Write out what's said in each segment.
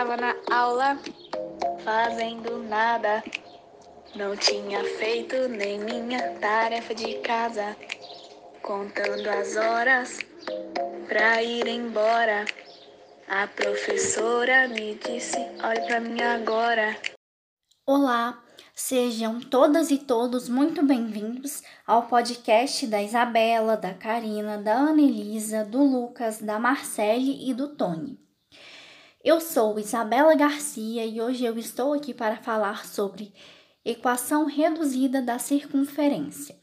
estava na aula fazendo nada. Não tinha feito nem minha tarefa de casa. Contando as horas pra ir embora. A professora me disse: olhe pra mim agora. Olá, sejam todas e todos muito bem-vindos ao podcast da Isabela, da Karina, da Anelisa, do Lucas, da Marcele e do Tony. Eu sou Isabela Garcia e hoje eu estou aqui para falar sobre equação reduzida da circunferência.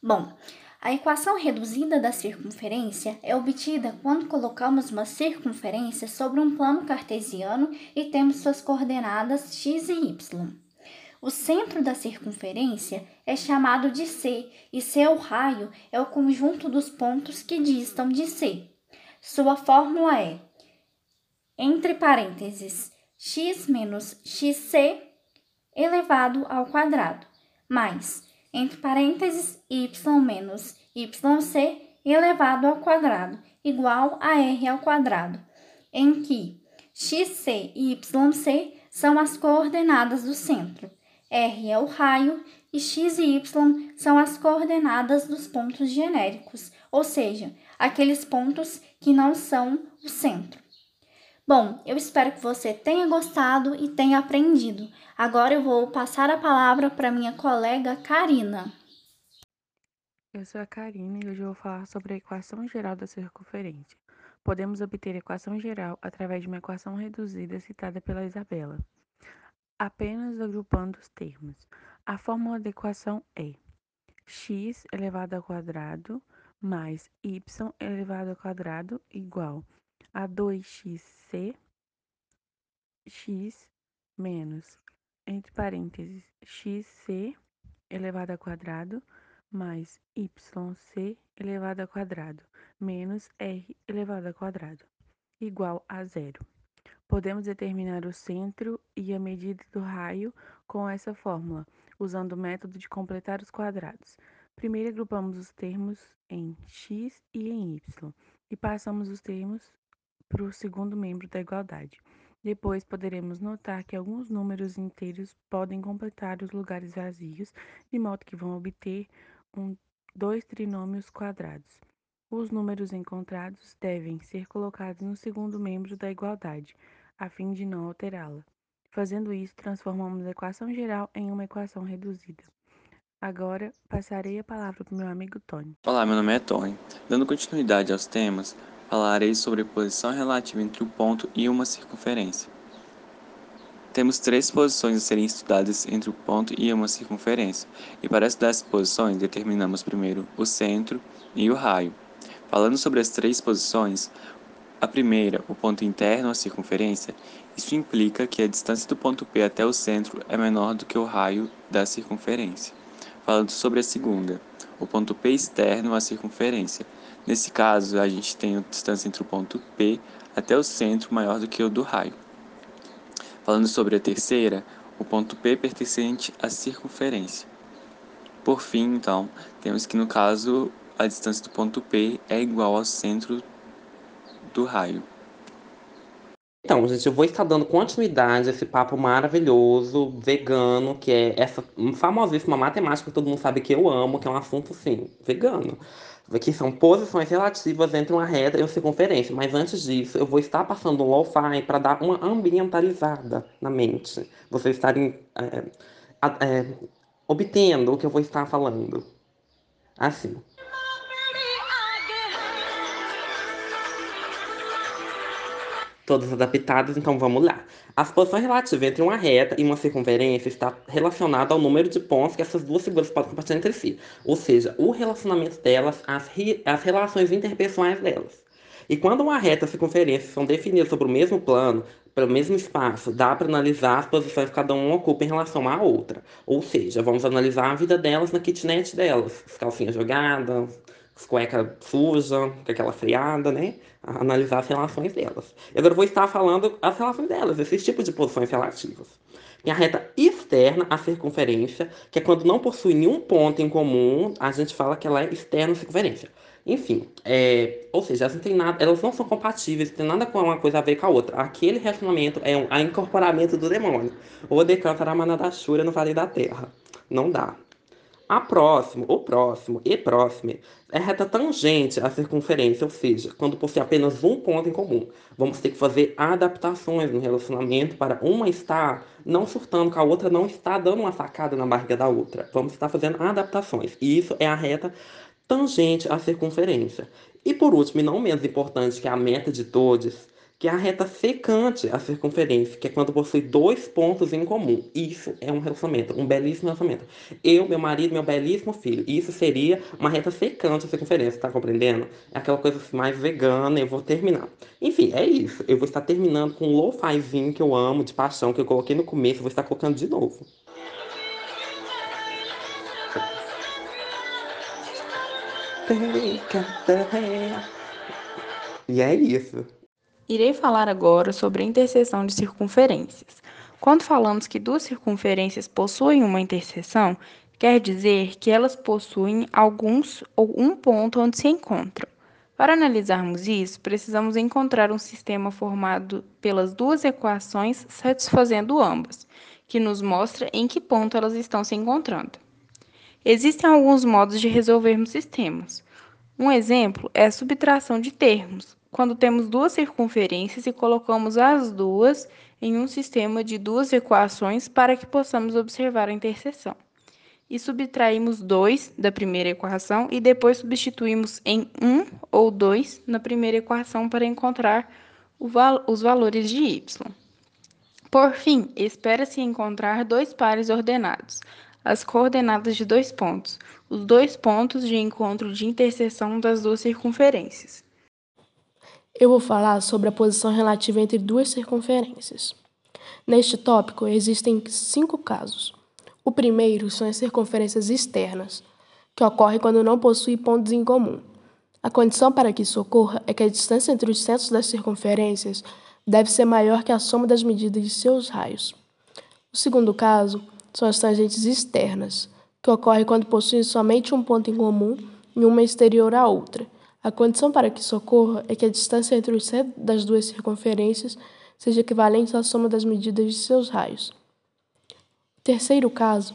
Bom, a equação reduzida da circunferência é obtida quando colocamos uma circunferência sobre um plano cartesiano e temos suas coordenadas x e y. O centro da circunferência é chamado de C e seu raio é o conjunto dos pontos que distam de C. Sua fórmula é entre parênteses x menos xc elevado ao quadrado mais entre parênteses y menos yc elevado ao quadrado igual a r ao quadrado, em que xc e yc são as coordenadas do centro, r é o raio e x e y são as coordenadas dos pontos genéricos, ou seja, aqueles pontos que não são o centro. Bom, eu espero que você tenha gostado e tenha aprendido. Agora eu vou passar a palavra para minha colega Karina. Eu sou a Karina e hoje eu vou falar sobre a equação geral da circunferência. Podemos obter a equação geral através de uma equação reduzida citada pela Isabela. Apenas agrupando os termos. A fórmula da equação é x elevado ao quadrado mais y elevado ao quadrado igual a 2xc x menos, entre parênteses, xc elevado ao quadrado mais yc elevado ao quadrado menos r elevado ao quadrado igual a zero. Podemos determinar o centro e a medida do raio com essa fórmula, usando o método de completar os quadrados. Primeiro agrupamos os termos em x e em y e passamos os termos para o segundo membro da igualdade. Depois poderemos notar que alguns números inteiros podem completar os lugares vazios, de modo que vão obter um, dois trinômios quadrados. Os números encontrados devem ser colocados no segundo membro da igualdade, a fim de não alterá-la. Fazendo isso, transformamos a equação geral em uma equação reduzida. Agora, passarei a palavra para o meu amigo Tony. Olá, meu nome é Tony. Dando continuidade aos temas, falarei sobre a posição relativa entre um ponto e uma circunferência. Temos três posições a serem estudadas entre o ponto e uma circunferência, e para estudar essas posições determinamos primeiro o centro e o raio. Falando sobre as três posições, a primeira, o ponto interno à circunferência, isso implica que a distância do ponto P até o centro é menor do que o raio da circunferência. Falando sobre a segunda, o ponto P externo à circunferência, Nesse caso, a gente tem a distância entre o ponto P até o centro maior do que o do raio. Falando sobre a terceira, o ponto P pertencente à circunferência. Por fim, então, temos que no caso a distância do ponto P é igual ao centro do raio. Então, gente, eu vou estar dando continuidade a esse papo maravilhoso, vegano, que é essa famosíssima matemática que todo mundo sabe que eu amo, que é um assunto, sim, vegano que são posições relativas entre uma reta e uma circunferência. Mas antes disso, eu vou estar passando um lo-fi para dar uma ambientalizada na mente. Vocês estarem é, é, obtendo o que eu vou estar falando. Assim. Todas adaptadas, então vamos lá. As posições relativas entre uma reta e uma circunferência está relacionada ao número de pontos que essas duas figuras podem compartilhar entre si, ou seja, o relacionamento delas, as, as relações interpessoais delas. E quando uma reta e a circunferência são definidas sobre o mesmo plano, pelo mesmo espaço, dá para analisar as posições que cada uma ocupa em relação à outra. Ou seja, vamos analisar a vida delas na kitnet delas, as calcinhas jogadas, as cuecas sujas, com aquela friada, né? A analisar as relações delas. E agora eu vou estar falando as relações delas, esses tipos de posições relativas. Tem a reta externa à circunferência, que é quando não possui nenhum ponto em comum, a gente fala que ela é externa à circunferência. Enfim, é, ou seja, elas não, nada, elas não são compatíveis, não tem nada com uma coisa a ver com a outra. Aquele relacionamento é um a incorporamento do demônio. O decanta da da Shura no Vale da Terra. Não dá. A próximo, o próximo e próximo é reta tangente à circunferência, ou seja, quando possui apenas um ponto em comum. Vamos ter que fazer adaptações no relacionamento para uma estar não surtando com a outra, não estar dando uma sacada na barriga da outra. Vamos estar fazendo adaptações. E isso é a reta tangente à circunferência. E por último, e não menos importante que a meta de todos, que é a reta secante à circunferência, que é quando possui dois pontos em comum. Isso é um relacionamento, um belíssimo relacionamento. Eu, meu marido, meu belíssimo filho. Isso seria uma reta secante à circunferência, tá compreendendo? É aquela coisa assim, mais vegana, eu vou terminar. Enfim, é isso. Eu vou estar terminando com um lo-fizinho que eu amo, de paixão, que eu coloquei no começo, vou estar colocando de novo. E é isso. Irei falar agora sobre a interseção de circunferências. Quando falamos que duas circunferências possuem uma interseção, quer dizer que elas possuem alguns ou um ponto onde se encontram. Para analisarmos isso, precisamos encontrar um sistema formado pelas duas equações satisfazendo ambas, que nos mostra em que ponto elas estão se encontrando. Existem alguns modos de resolvermos sistemas. Um exemplo é a subtração de termos, quando temos duas circunferências e colocamos as duas em um sistema de duas equações para que possamos observar a interseção. E subtraímos 2 da primeira equação e depois substituímos em 1 um ou 2 na primeira equação para encontrar val os valores de y. Por fim, espera-se encontrar dois pares ordenados, as coordenadas de dois pontos, os dois pontos de encontro de interseção das duas circunferências. Eu vou falar sobre a posição relativa entre duas circunferências. Neste tópico, existem cinco casos. O primeiro são as circunferências externas, que ocorrem quando não possuem pontos em comum. A condição para que isso ocorra é que a distância entre os centros das circunferências deve ser maior que a soma das medidas de seus raios. O segundo caso são as tangentes externas, que ocorrem quando possuem somente um ponto em comum e uma exterior à outra. A condição para que isso ocorra é que a distância entre os centros das duas circunferências seja equivalente à soma das medidas de seus raios. O terceiro caso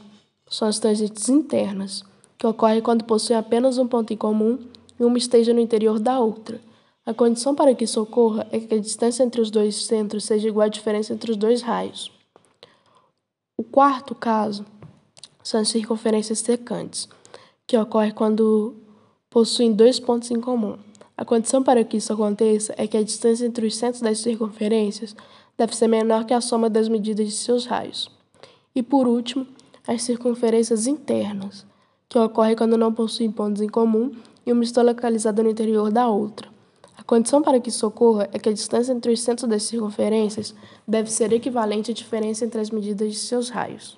são as tangentes internas, que ocorrem quando possuem apenas um ponto em comum e uma esteja no interior da outra. A condição para que isso ocorra é que a distância entre os dois centros seja igual à diferença entre os dois raios. O quarto caso são as circunferências secantes, que ocorre quando possuem dois pontos em comum. A condição para que isso aconteça é que a distância entre os centros das circunferências deve ser menor que a soma das medidas de seus raios. E por último, as circunferências internas, que ocorrem quando não possuem pontos em comum e uma está localizada no interior da outra. A condição para que isso ocorra é que a distância entre os centros das circunferências deve ser equivalente à diferença entre as medidas de seus raios.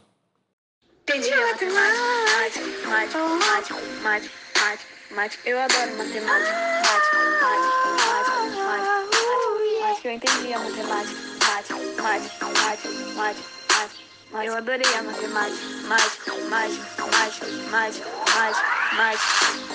Entendi matemática, matemática, matemática, matemática, Eu adoro matemática, matemática, matemática, matemática, Eu entendi a matemática, matemática, matemática, matemática, Eu adorei a matemática, mágica, mágica, mágica, mágica.